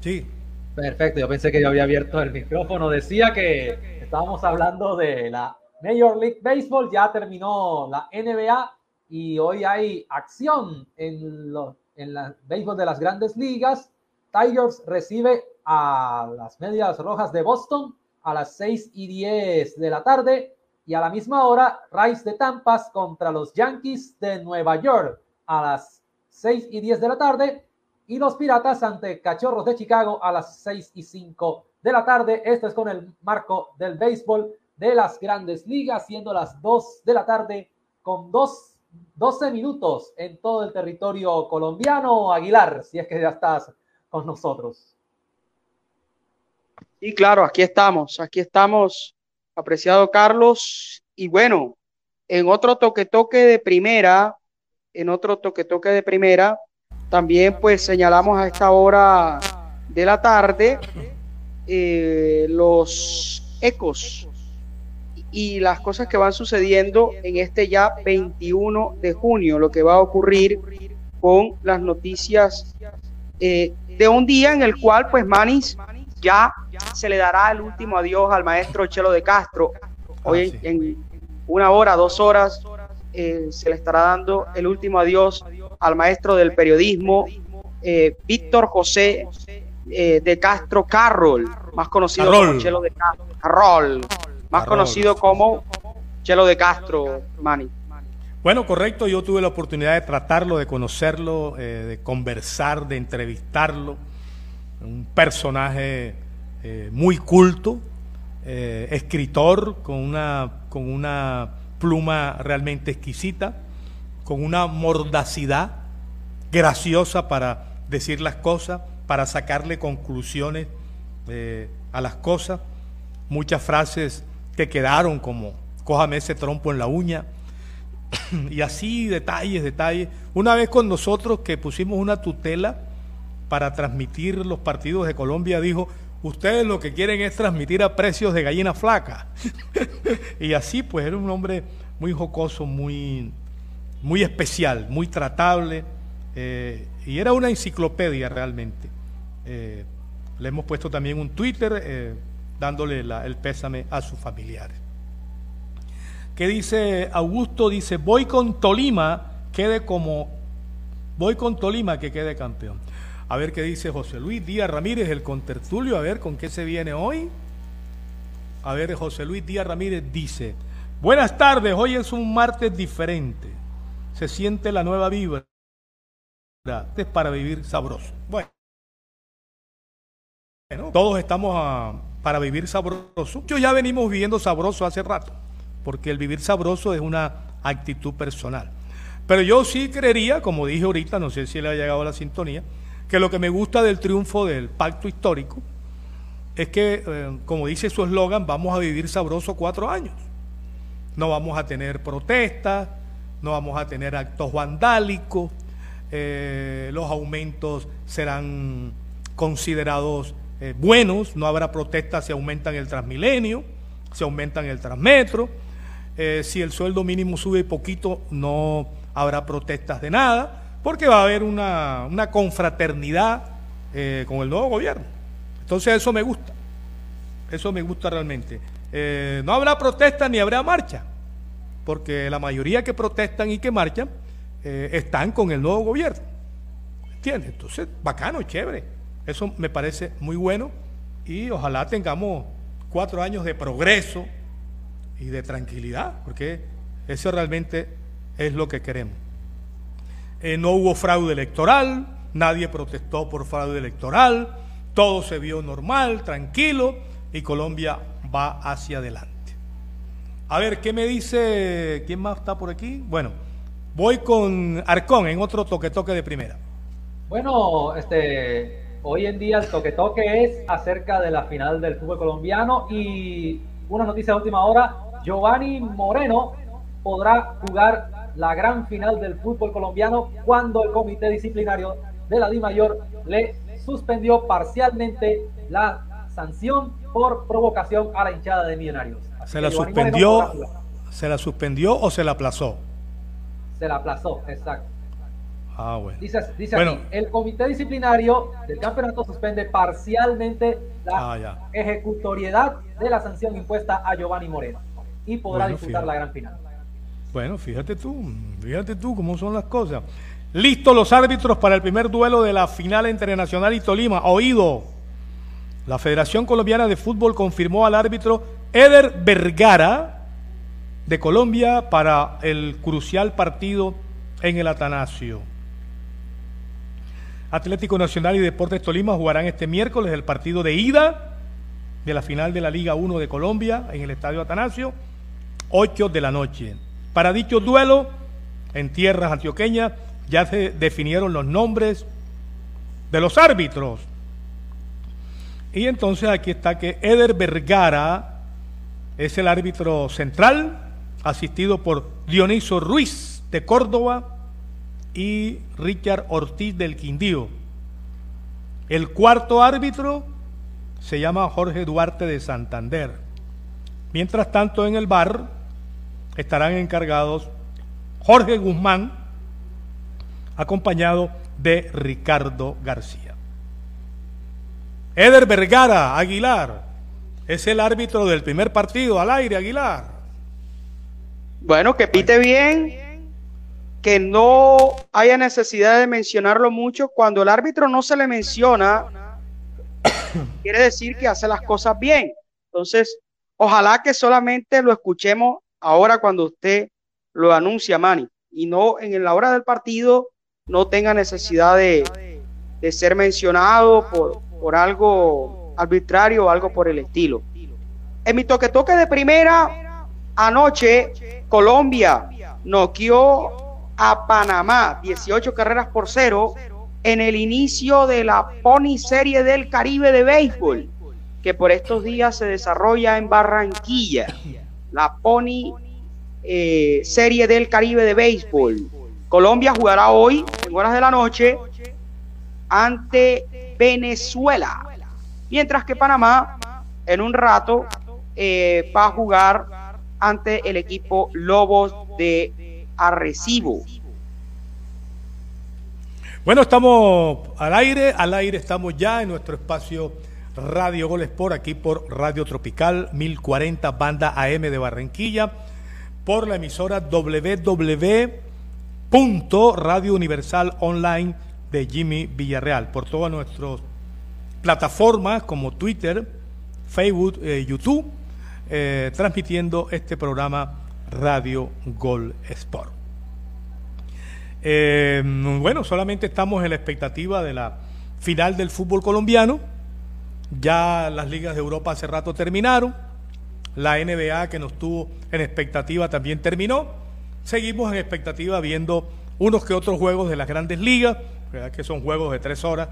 Sí. Perfecto, yo pensé que yo había abierto el micrófono. Decía que estábamos hablando de la Major League Baseball, ya terminó la NBA y hoy hay acción en los en la béisbol de las grandes ligas. Tigers recibe a las Medias Rojas de Boston a las 6 y 10 de la tarde y a la misma hora Rice de Tampas contra los Yankees de Nueva York a las 6 y 10 de la tarde y los Piratas ante Cachorros de Chicago a las 6 y 5 de la tarde. Esto es con el marco del béisbol de las grandes ligas, siendo las 2 de la tarde con dos 12 minutos en todo el territorio colombiano, Aguilar, si es que ya estás con nosotros. Y claro, aquí estamos, aquí estamos, apreciado Carlos. Y bueno, en otro toque toque de primera, en otro toque toque de primera, también pues señalamos a esta hora de la tarde eh, los ecos y las cosas que van sucediendo en este ya 21 de junio, lo que va a ocurrir con las noticias eh, de un día en el cual pues Manis ya se le dará el último adiós al maestro Chelo de Castro. Hoy ah, en una hora, dos horas, eh, se le estará dando el último adiós al maestro del periodismo, eh, Víctor José de Castro Carroll, más conocido como Chelo de Castro. Carroll más conocido como Chelo de Castro, Mani. Bueno, correcto, yo tuve la oportunidad de tratarlo, de conocerlo, eh, de conversar, de entrevistarlo. Un personaje eh, muy culto, eh, escritor con una, con una pluma realmente exquisita, con una mordacidad graciosa para decir las cosas, para sacarle conclusiones a las cosas, muchas frases que quedaron como cójame ese trompo en la uña, y así detalles, detalles. Una vez con nosotros que pusimos una tutela para transmitir los partidos de Colombia, dijo, ustedes lo que quieren es transmitir a precios de gallina flaca. y así pues era un hombre muy jocoso, muy, muy especial, muy tratable, eh, y era una enciclopedia realmente. Eh, le hemos puesto también un Twitter eh, dándole el pésame a sus familiares. ¿Qué dice Augusto? Dice, voy con Tolima, quede como, voy con Tolima que quede campeón. A ver qué dice José Luis Díaz Ramírez, el contertulio, a ver con qué se viene hoy. A ver, José Luis Díaz Ramírez dice, buenas tardes, hoy es un martes diferente, se siente la nueva vibra, es para vivir sabroso. Bueno, todos estamos ah, para vivir sabroso. Yo ya venimos viviendo sabroso hace rato porque el vivir sabroso es una actitud personal. Pero yo sí creería, como dije ahorita, no sé si le ha llegado la sintonía, que lo que me gusta del triunfo del pacto histórico es que, eh, como dice su eslogan, vamos a vivir sabroso cuatro años. No vamos a tener protestas, no vamos a tener actos vandálicos, eh, los aumentos serán considerados eh, buenos, no habrá protestas si aumentan el transmilenio, si aumentan el transmetro eh, si el sueldo mínimo sube poquito, no habrá protestas de nada, porque va a haber una, confraternidad eh, con el nuevo gobierno. Entonces eso me gusta, eso me gusta realmente. No habrá protestas ni habrá marcha, porque la mayoría que protestan y que marchan están con el nuevo gobierno. ¿Entiendes? Entonces, bacano, chévere. Eso me parece muy bueno y ojalá tengamos cuatro años de progreso y de tranquilidad, porque eso realmente es lo que queremos. Eh, no hubo fraude electoral, nadie protestó por fraude electoral, todo se vio normal, tranquilo, y Colombia va hacia adelante. A ver, ¿qué me dice? ¿Quién más está por aquí? Bueno, voy con Arcón en otro toque-toque de primera. Bueno, este, hoy en día el toque-toque es acerca de la final del fútbol colombiano y una noticia de última hora, Giovanni Moreno podrá jugar la gran final del fútbol colombiano cuando el comité disciplinario de la DIMAYOR le suspendió parcialmente la sanción por provocación a la hinchada de Millonarios. ¿Se la suspendió? ¿Se la suspendió o se la aplazó? Se la aplazó, exacto. Ah, bueno. Dice, dice aquí, el comité disciplinario del campeonato suspende parcialmente la ah, ejecutoriedad de la sanción impuesta a Giovanni Moreno y podrá disfrutar la gran final. Bueno, fíjate tú, fíjate tú cómo son las cosas. Listos los árbitros para el primer duelo de la final entre Nacional y Tolima. Oído. La Federación Colombiana de Fútbol confirmó al árbitro Eder Vergara de Colombia para el crucial partido en el Atanasio. Atlético Nacional y Deportes Tolima jugarán este miércoles el partido de ida de la final de la Liga 1 de Colombia en el Estadio Atanasio 8 de la noche. Para dicho duelo, en tierras antioqueñas, ya se definieron los nombres de los árbitros. Y entonces aquí está que Eder Vergara es el árbitro central, asistido por Dioniso Ruiz de Córdoba y Richard Ortiz del Quindío. El cuarto árbitro se llama Jorge Duarte de Santander. Mientras tanto, en el bar estarán encargados Jorge Guzmán, acompañado de Ricardo García. Eder Vergara Aguilar es el árbitro del primer partido al aire, Aguilar. Bueno, que pite bien, que no haya necesidad de mencionarlo mucho. Cuando el árbitro no se le menciona, quiere decir que hace las cosas bien. Entonces, ojalá que solamente lo escuchemos ahora cuando usted lo anuncia, Manny, y no en la hora del partido no tenga necesidad de, ser mencionado por, algo arbitrario o algo por el estilo. En mi toque toque de primera, anoche Colombia noqueó a Panamá 18 carreras por cero en el inicio de la Pony Serie del Caribe de béisbol. que por estos días se desarrolla en Barranquilla, la Pony eh, Serie del Caribe de Béisbol. Colombia jugará hoy, en horas de la noche, ante Venezuela, mientras que Panamá en un rato eh, va a jugar ante el equipo Lobos de Arrecibo. Bueno, estamos al aire, al aire estamos ya en nuestro espacio Radio Gol Sport, aquí por Radio Tropical 1040 Banda AM de Barranquilla, por la emisora www.radio universal online de Jimmy Villarreal, por todas nuestras plataformas como Twitter, Facebook, eh, YouTube, eh, transmitiendo este programa Radio Gol Sport. Eh, bueno, solamente estamos en la expectativa de la final del fútbol colombiano. Ya las ligas de Europa hace rato terminaron. La NBA que nos tuvo en expectativa también terminó. Seguimos en expectativa viendo unos que otros juegos de las grandes ligas, que son juegos de tres horas.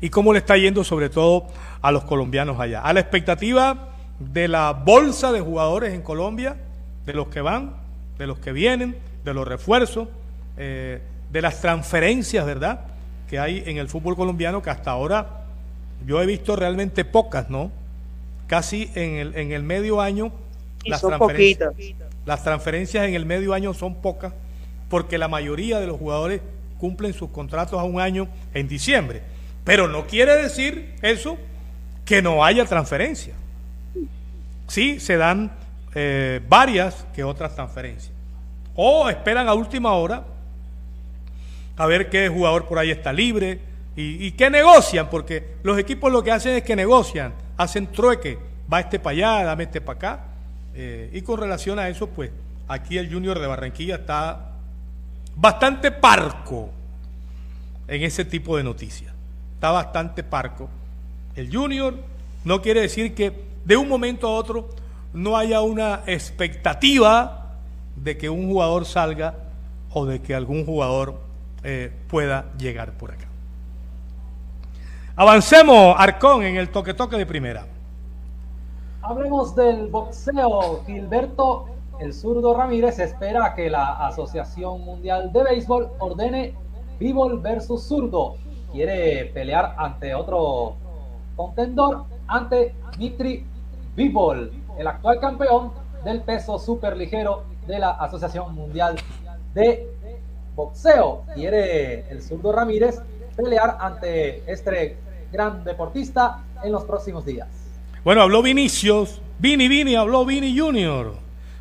Y cómo le está yendo sobre todo a los colombianos allá. A la expectativa de la bolsa de jugadores en Colombia, de los que van, de los que vienen de los refuerzos, eh, de las transferencias, ¿verdad? Que hay en el fútbol colombiano, que hasta ahora yo he visto realmente pocas, ¿no? Casi en el, en el medio año, las, transferencias, las transferencias en el medio año son pocas, porque la mayoría de los jugadores cumplen sus contratos a un año en diciembre. Pero no quiere decir eso que no haya transferencia. Sí, se dan eh, varias que otras transferencias. O esperan a última hora a ver qué jugador por ahí está libre y, qué negocian, porque los equipos lo que hacen es que negocian, hacen trueque, va este para allá, dame este para acá. Eh, y con relación a eso, pues aquí el Junior de Barranquilla está bastante parco en ese tipo de noticias. Está bastante parco. El Junior no quiere decir que de un momento a otro no haya una expectativa de que un jugador salga o de que algún jugador eh, pueda llegar por acá. Avancemos, Arcón, en el toque-toque de primera. Hablemos del boxeo. Gilberto, el zurdo Ramírez, espera que la Asociación Mundial de Béisbol ordene Bivol versus zurdo. Quiere pelear ante otro contendor, ante Dmitry Bivol, el actual campeón del peso superligero de la Asociación Mundial de Boxeo. Quiere el zurdo Ramírez pelear ante este gran deportista en los próximos días. Bueno, habló Vinicius, Vini Vini, habló Vini Junior.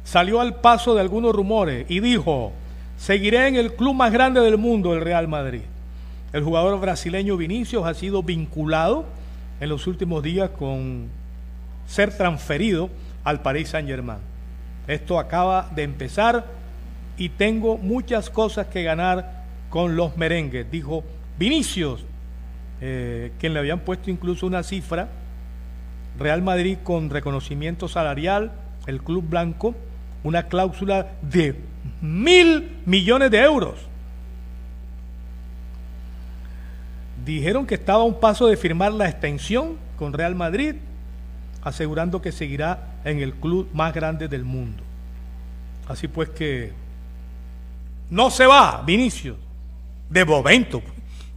Salió al paso de algunos rumores y dijo, seguiré en el club más grande del mundo, el Real Madrid. El jugador brasileño Vinicius ha sido vinculado en los últimos días con ser transferido al Paris Saint Germain. Esto acaba de empezar y tengo muchas cosas que ganar con los merengues, dijo Vinicius, eh, quien le habían puesto incluso una cifra, Real Madrid con reconocimiento salarial, el Club Blanco, una cláusula de mil millones de euros. Dijeron que estaba a un paso de firmar la extensión con Real Madrid asegurando que seguirá en el club más grande del mundo. Así pues que no se va Vinicio de momento,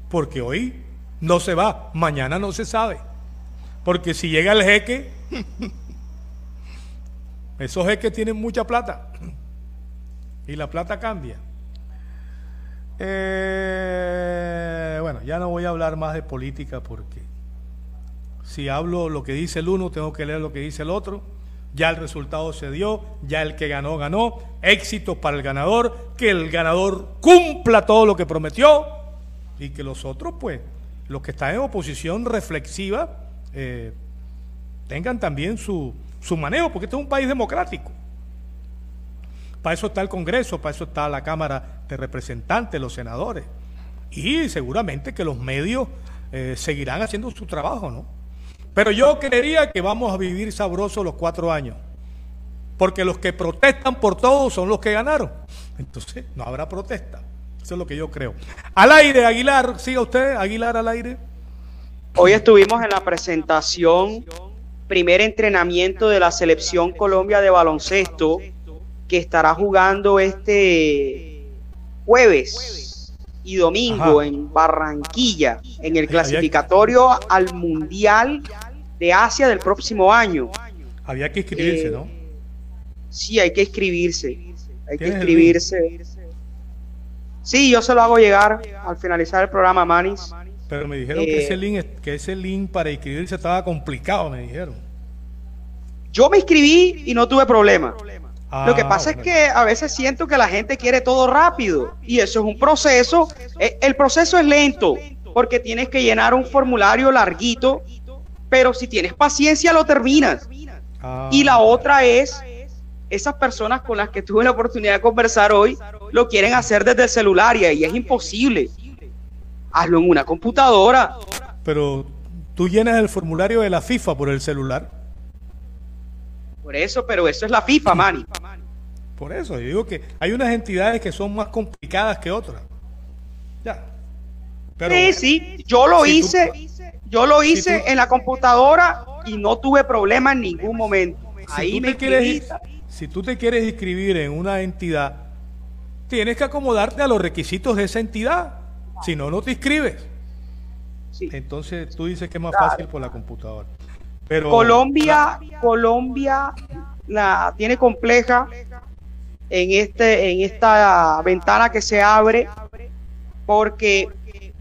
porque hoy no se va, mañana no se sabe. Porque si llega el jeque, esos jeques tienen mucha plata y la plata cambia. Eh, bueno, ya no voy a hablar más de política porque si hablo lo que dice el uno, tengo que leer lo que dice el otro. Ya el resultado se dio, ya el que ganó, ganó. Éxito para el ganador, que el ganador cumpla todo lo que prometió y que los otros, pues, los que están en oposición reflexiva, eh, tengan también su, su manejo, porque este es un país democrático. Para eso está el Congreso, para eso está la Cámara de Representantes, los senadores. Y seguramente que los medios eh, seguirán haciendo su trabajo, ¿no? Pero yo creería que vamos a vivir sabrosos los cuatro años. Porque los que protestan por todo son los que ganaron. Entonces, no habrá protesta. Eso es lo que yo creo. Al aire, Aguilar, siga usted, Aguilar al aire. Hoy estuvimos en la presentación, primer entrenamiento de la selección Colombia de baloncesto, que estará jugando este jueves y domingo en Barranquilla, en el clasificatorio al Mundial de Asia del próximo año. Había que inscribirse, ¿no? Eh, sí, hay que inscribirse. Hay que inscribirse. Sí, yo se lo hago llegar al finalizar el programa, Manis. Pero me dijeron que, ese eh, link, que ese link para inscribirse estaba complicado, me dijeron. Yo me inscribí y no tuve problema. Lo que ah, pasa es que a veces siento que la gente quiere todo rápido y eso es un proceso. Eh, el proceso es lento porque tienes que llenar un formulario larguito, pero si tienes paciencia lo terminas. Ah. Y la otra es, esas personas con las que tuve la oportunidad de conversar hoy lo quieren hacer desde el celular y ahí es imposible. Hazlo en una computadora. Pero tú llenas el formulario de la FIFA por el celular. Por eso, pero eso es la FIFA, Manny. Por eso, yo digo que hay unas entidades que son más complicadas que otras. Ya. sí, sí, yo lo hice, yo lo hice en la computadora y no tuve problema en ningún momento. Ahí me quieres, si tú te quieres inscribir en una entidad, tienes que acomodarte a los requisitos de esa entidad. Si no, no te inscribes. Entonces tú dices que es más fácil por la computadora. Colombia, Colombia la tiene compleja en este, en esta ventana que se abre, porque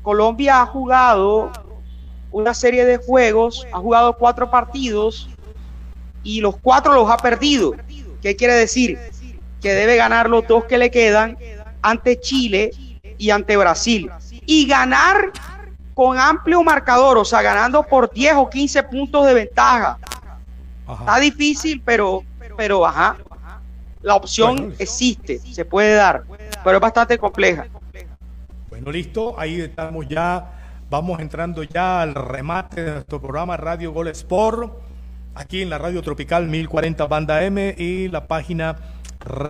Colombia ha jugado una serie de juegos, ha jugado cuatro partidos y los cuatro los ha perdido. ¿Qué quiere decir? Que debe ganar los dos que le quedan ante Chile y ante Brasil. Y ganar con amplio marcador, o sea, ganando por 10 o 15 puntos de ventaja. Está difícil, pero, pero, ajá, la opción existe, se puede dar, pero es bastante compleja. Bueno, listo, ahí estamos ya, vamos entrando ya al remate de nuestro programa Radio Gol Sport, aquí en la Radio Tropical 1040 Banda M y la página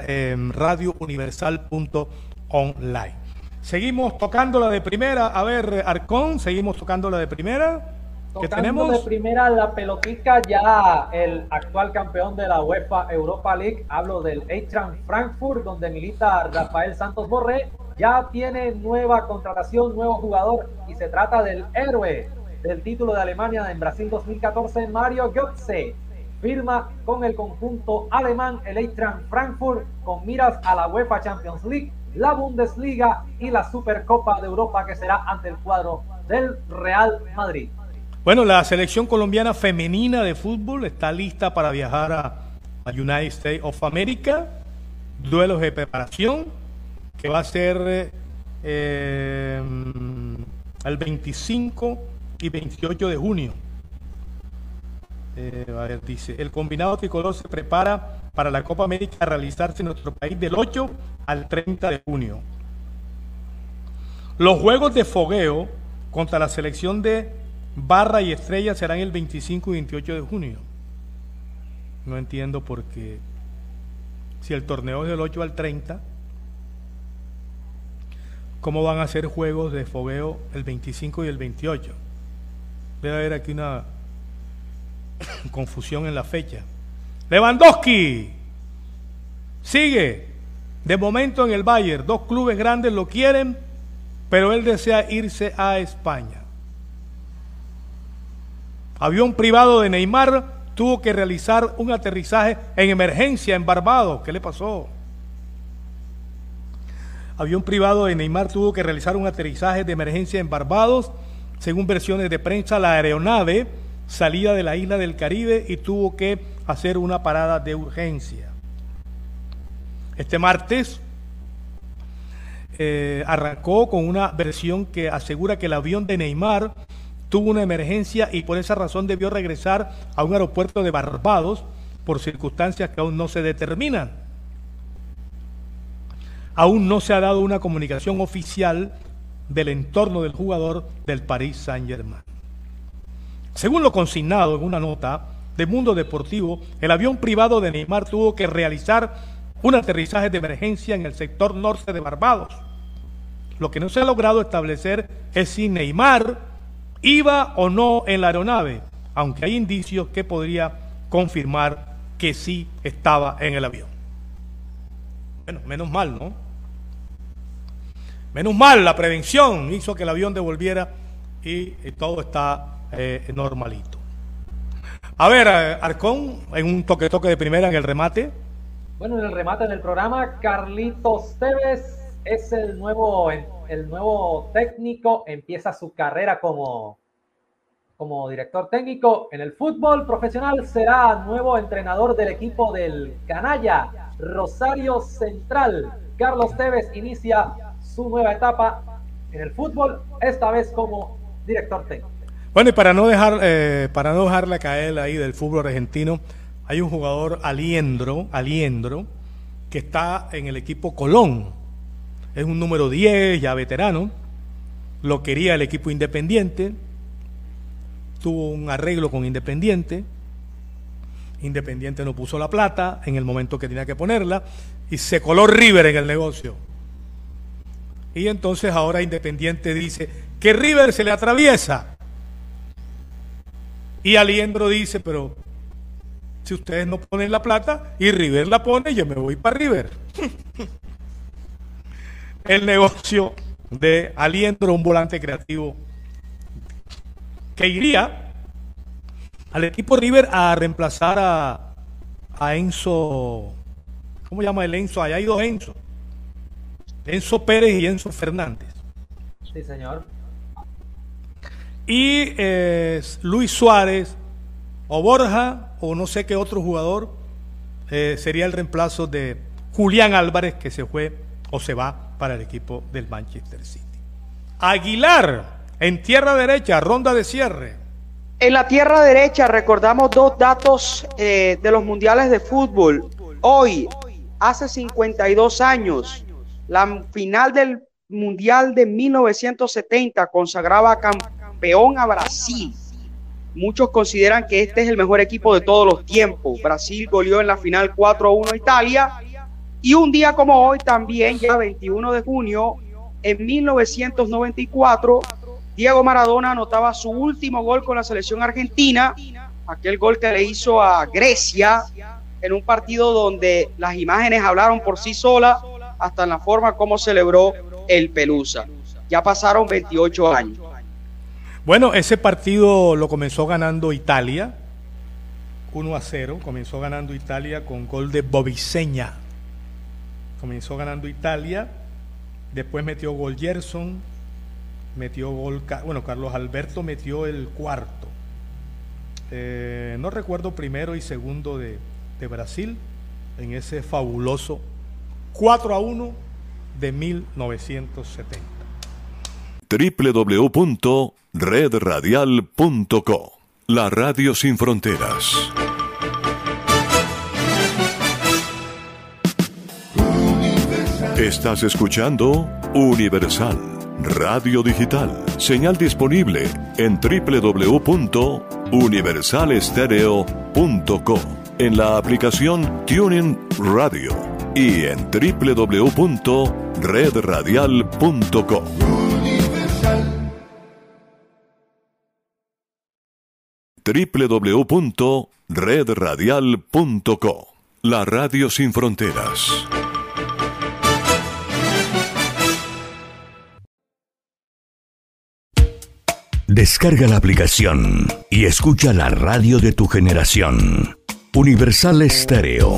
eh, radiouniversal.online. Seguimos tocando la de primera. A ver, Arcón, seguimos tocando la de primera. ¿Qué tenemos? de primera la pelotica ya el actual campeón de la UEFA Europa League. Hablo del Eintracht Frankfurt, donde milita Rafael Santos Borré. Ya tiene nueva contratación, nuevo jugador y se trata del héroe del título de Alemania en Brasil 2014, Mario Götze. Firma con el conjunto alemán el Eintracht Frankfurt con miras a la UEFA Champions League la Bundesliga y la Supercopa de Europa que será ante el cuadro del Real Madrid. Bueno, la selección colombiana femenina de fútbol está lista para viajar a, United States of America, duelos de preparación, que va a ser eh, el 25 y 28 de junio. Eh, dice, el combinado tricolor se prepara para la Copa América a realizarse en nuestro país del 8 al 30 de junio. Los juegos de fogueo contra la selección de Barra y Estrella serán el 25 y 28 de junio. No entiendo por qué. Si el torneo es del 8 al 30, ¿cómo van a ser juegos de fogueo el 25 y el 28? Debe haber aquí una confusión en la fecha. Lewandowski sigue de momento en el Bayern. Dos clubes grandes lo quieren, pero él desea irse a España. Avión privado de Neymar tuvo que realizar un aterrizaje en emergencia en Barbados. ¿Qué le pasó? Avión privado de Neymar tuvo que realizar un aterrizaje de emergencia en Barbados. Según versiones de prensa, la aeronave salía de la isla del Caribe y tuvo que hacer una parada de urgencia. Este martes eh, arrancó con una versión que asegura que el avión de Neymar tuvo una emergencia y por esa razón debió regresar a un aeropuerto de Barbados por circunstancias que aún no se determinan. Aún no se ha dado una comunicación oficial del entorno del jugador del Paris Saint-Germain. Según lo consignado en una nota de Mundo Deportivo, el avión privado de Neymar tuvo que realizar un aterrizaje de emergencia en el sector norte de Barbados. Lo que no se ha logrado establecer es si Neymar iba o no en la aeronave, aunque hay indicios que podría confirmar que sí estaba en el avión. Bueno, menos mal, ¿no? Menos mal, la prevención hizo que el avión devolviera y, todo está eh, normalito. A ver, eh, Arcón, en un toque-toque de primera en el remate. Bueno, en el remate en el programa, Carlitos Tevez es el nuevo, el nuevo técnico, empieza su carrera como, como director técnico en el fútbol profesional, será nuevo entrenador del equipo del Canalla, Rosario Central. Carlos Tevez inicia su nueva etapa en el fútbol, esta vez como director técnico. Bueno, y para no dejar, eh, para no dejarla caer ahí del fútbol argentino, hay un jugador Aliendro, Aliendro, que está en el equipo Colón. Es un número 10, ya veterano. Lo quería el equipo Independiente. Tuvo un arreglo con Independiente. Independiente no puso la plata en el momento que tenía que ponerla y se coló River en el negocio. Y entonces ahora Independiente dice que River se le atraviesa. Y Aliendro dice, pero si ustedes no ponen la plata y River la pone, yo me voy para River. El negocio de Aliendro, un volante creativo que iría al equipo River a reemplazar a, Enzo, ¿cómo llama el Enzo? Allá hay dos Enzo. Enzo Pérez y Enzo Fernández. Sí, señor. Y eh, Luis Suárez o Borja o no sé qué otro jugador eh, sería el reemplazo de Julián Álvarez que se fue o se va para el equipo del Manchester City. Aguilar en tierra derecha, ronda de cierre. En la tierra derecha recordamos dos datos eh, de los mundiales de fútbol. Hoy, hace 52 años, la final del mundial de 1970 consagraba campeón a Brasil. Muchos consideran que este es el mejor equipo de todos los tiempos. Brasil goleó en la final 4-1 a Italia. Y un día como hoy, también, ya 21 de junio, en 1994, Diego Maradona anotaba su último gol con la selección argentina, aquel gol que le hizo a Grecia en un partido donde las imágenes hablaron por sí solas, hasta en la forma como celebró el Pelusa. Ya pasaron 28 años. Bueno, ese partido lo comenzó ganando Italia, 1 a 0, comenzó ganando Italia con gol de Bobiseña. Comenzó ganando Italia, después metió gol Gerson, metió gol, bueno, Carlos Alberto metió el cuarto. Eh, no recuerdo primero y segundo de, de, Brasil en ese fabuloso 4 a 1 de 1970. www.redradial.co La Radio Sin Fronteras. Estás escuchando Universal Radio Digital. Señal disponible en www.universalestereo.co, en la aplicación Tuning Radio y en www.redradial.co. www.redradial.co La Radio Sin Fronteras. Descarga la aplicación y escucha la radio de tu generación. Universal Estéreo.